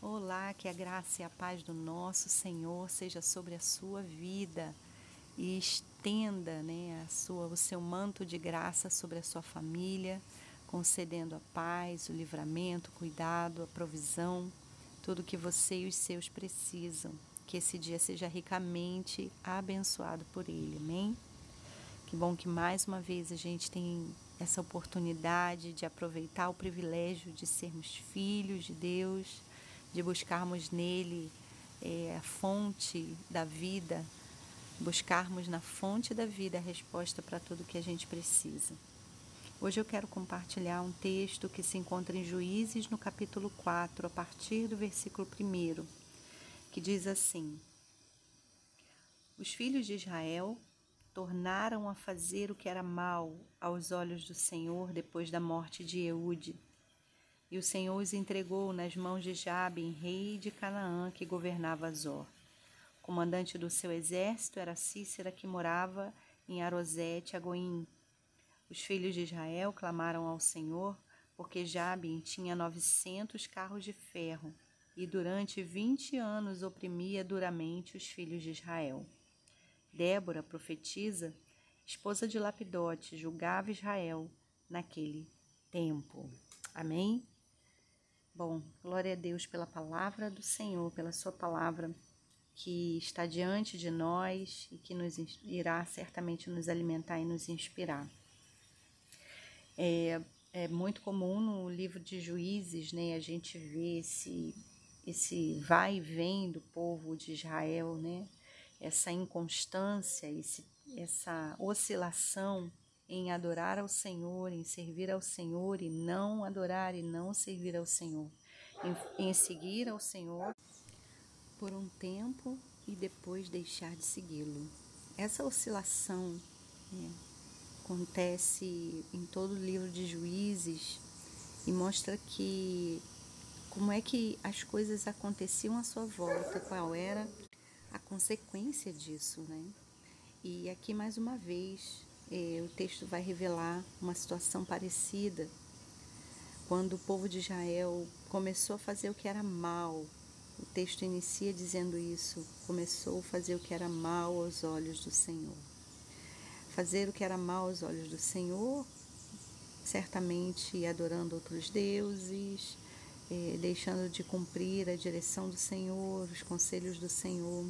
Olá, que a graça e a paz do nosso Senhor seja sobre a sua vida e estenda né, a sua, o seu manto de graça sobre a sua família, concedendo a paz, o livramento, o cuidado, a provisão, tudo que você e os seus precisam. Que esse dia seja ricamente abençoado por Ele, amém? Que bom que mais uma vez a gente tem essa oportunidade de aproveitar o privilégio de sermos filhos de Deus de buscarmos nele é, a fonte da vida, buscarmos na fonte da vida a resposta para tudo que a gente precisa. Hoje eu quero compartilhar um texto que se encontra em Juízes, no capítulo 4, a partir do versículo 1, que diz assim: Os filhos de Israel tornaram a fazer o que era mal aos olhos do Senhor depois da morte de Eude e o Senhor os entregou nas mãos de Jabim, rei de Canaã, que governava Zor. Comandante do seu exército era Cícera, que morava em Arosete, Agoim. Os filhos de Israel clamaram ao Senhor, porque Jabim tinha novecentos carros de ferro, e durante vinte anos oprimia duramente os filhos de Israel. Débora, profetisa, esposa de Lapidote, julgava Israel naquele tempo. Amém? Bom, glória a Deus pela palavra do Senhor, pela Sua palavra que está diante de nós e que nos irá certamente nos alimentar e nos inspirar. É, é muito comum no livro de Juízes, né, a gente vê esse esse vai e vem do povo de Israel, né? Essa inconstância, esse, essa oscilação em adorar ao Senhor, em servir ao Senhor e não adorar e não servir ao Senhor, em, em seguir ao Senhor por um tempo e depois deixar de segui-lo. Essa oscilação né, acontece em todo o livro de Juízes e mostra que como é que as coisas aconteciam à sua volta, qual era a consequência disso, né? E aqui mais uma vez o texto vai revelar uma situação parecida quando o povo de Israel começou a fazer o que era mal. O texto inicia dizendo isso: começou a fazer o que era mal aos olhos do Senhor. Fazer o que era mal aos olhos do Senhor, certamente adorando outros deuses, é, deixando de cumprir a direção do Senhor, os conselhos do Senhor.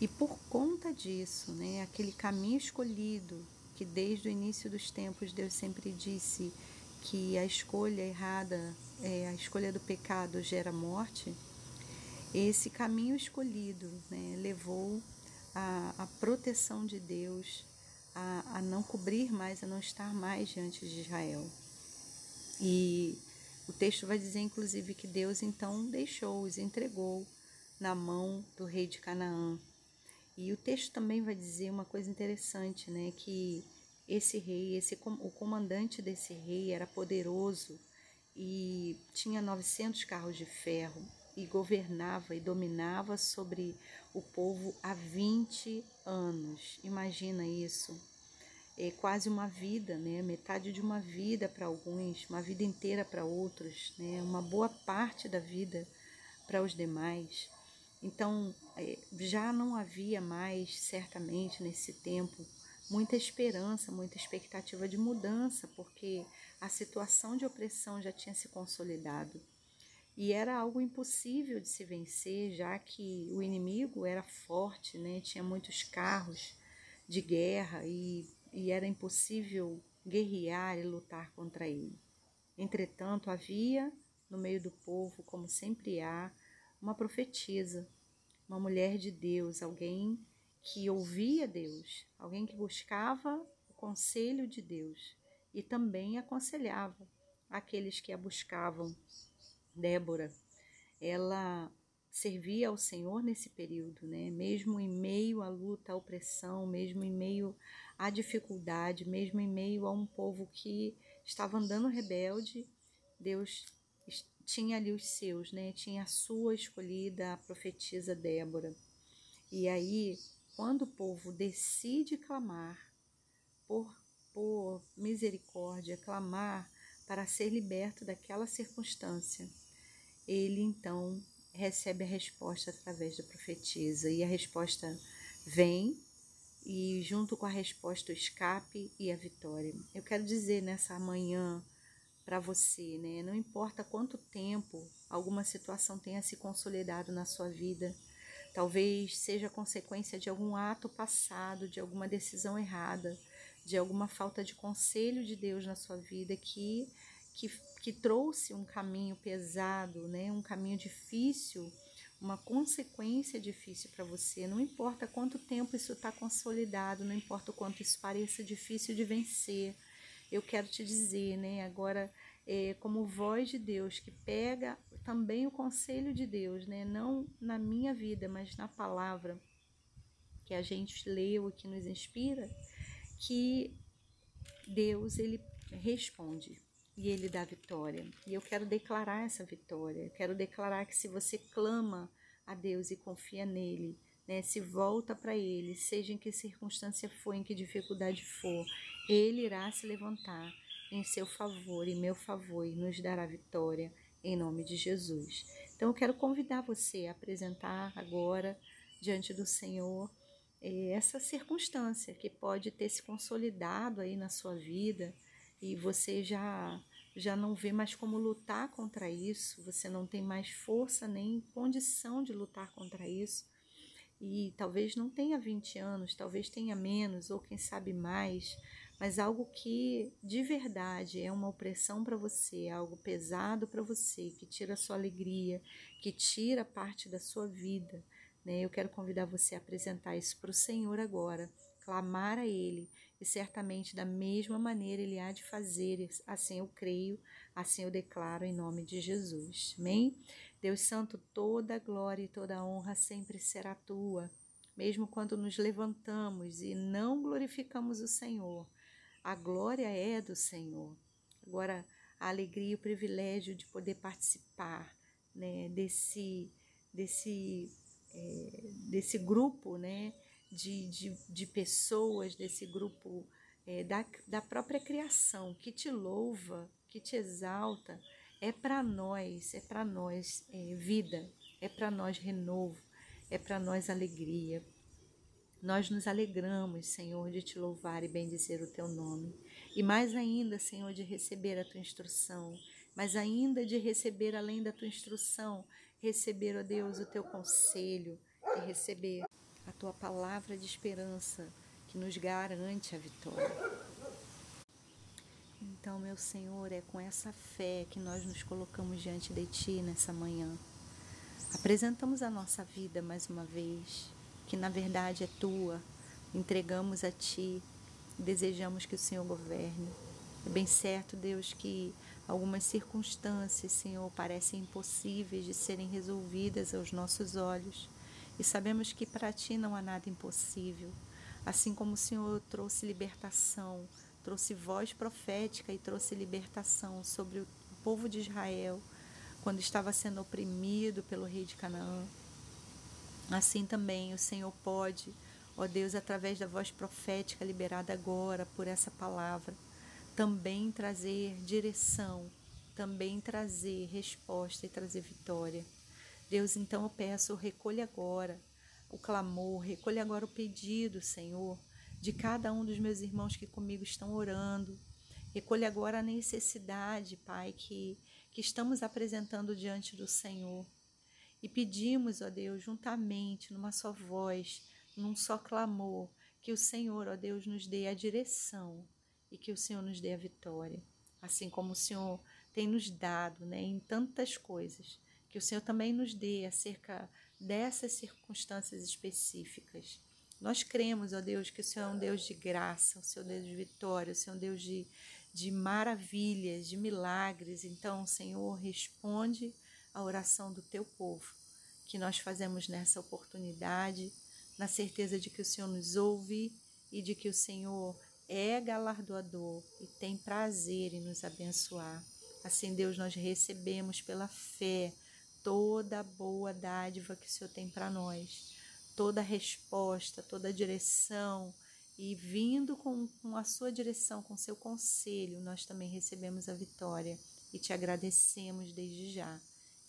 E por conta disso, né, aquele caminho escolhido que desde o início dos tempos Deus sempre disse que a escolha errada, é, a escolha do pecado gera morte, esse caminho escolhido né, levou a, a, proteção de Deus a, a não cobrir mais, a não estar mais diante de Israel. E o texto vai dizer, inclusive, que Deus então deixou-os, entregou na mão do rei de Canaã, e o texto também vai dizer uma coisa interessante, né? Que esse rei, esse, o comandante desse rei era poderoso e tinha 900 carros de ferro e governava e dominava sobre o povo há 20 anos. Imagina isso. É quase uma vida, né? Metade de uma vida para alguns, uma vida inteira para outros, né? Uma boa parte da vida para os demais. Então, é, já não havia mais, certamente, nesse tempo, muita esperança, muita expectativa de mudança, porque a situação de opressão já tinha se consolidado. E era algo impossível de se vencer, já que o inimigo era forte, né? tinha muitos carros de guerra e, e era impossível guerrear e lutar contra ele. Entretanto, havia no meio do povo, como sempre há, uma profetisa, uma mulher de Deus, alguém que ouvia Deus, alguém que buscava o conselho de Deus e também aconselhava aqueles que a buscavam. Débora, ela servia ao Senhor nesse período, né? Mesmo em meio à luta, à opressão, mesmo em meio à dificuldade, mesmo em meio a um povo que estava andando rebelde, Deus tinha ali os seus, né? Tinha a sua escolhida, a profetisa Débora. E aí, quando o povo decide clamar por, por misericórdia, clamar para ser liberto daquela circunstância, ele então recebe a resposta através da profetisa. E a resposta vem, e junto com a resposta o escape e a vitória. Eu quero dizer nessa manhã para você, né? Não importa quanto tempo alguma situação tenha se consolidado na sua vida, talvez seja consequência de algum ato passado, de alguma decisão errada, de alguma falta de conselho de Deus na sua vida que que, que trouxe um caminho pesado, né? Um caminho difícil uma consequência difícil para você. Não importa quanto tempo isso está consolidado, não importa o quanto isso pareça difícil de vencer. Eu quero te dizer, né, agora, é, como voz de Deus, que pega também o conselho de Deus, né, não na minha vida, mas na palavra que a gente leu e que nos inspira, que Deus, ele responde e ele dá vitória. E eu quero declarar essa vitória. Eu quero declarar que se você clama a Deus e confia nele, né, se volta para ele, seja em que circunstância for, em que dificuldade for, ele irá se levantar em seu favor, em meu favor e nos dará vitória em nome de Jesus. Então eu quero convidar você a apresentar agora diante do Senhor eh, essa circunstância que pode ter se consolidado aí na sua vida e você já já não vê mais como lutar contra isso, você não tem mais força nem condição de lutar contra isso. E talvez não tenha 20 anos, talvez tenha menos, ou quem sabe mais, mas algo que de verdade é uma opressão para você, algo pesado para você, que tira a sua alegria, que tira parte da sua vida. Né? Eu quero convidar você a apresentar isso para o Senhor agora, clamar a Ele e certamente da mesma maneira ele há de fazer, assim eu creio, assim eu declaro em nome de Jesus. Amém? Deus Santo, toda glória e toda honra sempre será tua, mesmo quando nos levantamos e não glorificamos o Senhor. A glória é do Senhor. Agora, a alegria e o privilégio de poder participar né, desse, desse, é, desse grupo, né? de, de, de pessoas desse grupo é, da, da própria criação que te louva, que te exalta, é para nós, é para nós é, vida, é para nós renovo, é para nós alegria. Nós nos alegramos, Senhor, de te louvar e bendizer o teu nome. E mais ainda, Senhor, de receber a tua instrução, mas ainda de receber, além da tua instrução, receber, ó Deus, o teu conselho e receber a tua palavra de esperança que nos garante a vitória. Então, meu Senhor, é com essa fé que nós nos colocamos diante de Ti nessa manhã. Apresentamos a nossa vida mais uma vez, que na verdade é Tua, entregamos a Ti, desejamos que o Senhor governe. É bem certo, Deus, que algumas circunstâncias, Senhor, parecem impossíveis de serem resolvidas aos nossos olhos e sabemos que para ti não há nada impossível. Assim como o Senhor trouxe libertação, trouxe voz profética e trouxe libertação sobre o povo de Israel quando estava sendo oprimido pelo rei de Canaã. Assim também o Senhor pode, ó Deus, através da voz profética liberada agora por essa palavra, também trazer direção, também trazer resposta e trazer vitória. Deus, então eu peço, recolha agora o clamor, recolha agora o pedido, Senhor, de cada um dos meus irmãos que comigo estão orando. Recolha agora a necessidade, Pai, que, que estamos apresentando diante do Senhor. E pedimos, ó Deus, juntamente, numa só voz, num só clamor, que o Senhor, ó Deus, nos dê a direção e que o Senhor nos dê a vitória. Assim como o Senhor tem nos dado né, em tantas coisas que o Senhor também nos dê acerca dessas circunstâncias específicas. Nós cremos, ó Deus, que o Senhor é um Deus de graça, o Senhor é um Deus de vitória, o Senhor é um Deus de, de maravilhas, de milagres. Então, Senhor, responde a oração do teu povo, que nós fazemos nessa oportunidade, na certeza de que o Senhor nos ouve e de que o Senhor é galardoador e tem prazer em nos abençoar. Assim, Deus, nós recebemos pela fé toda a boa dádiva que o Senhor tem para nós, toda a resposta, toda a direção. E vindo com, com a sua direção, com seu conselho, nós também recebemos a vitória e te agradecemos desde já.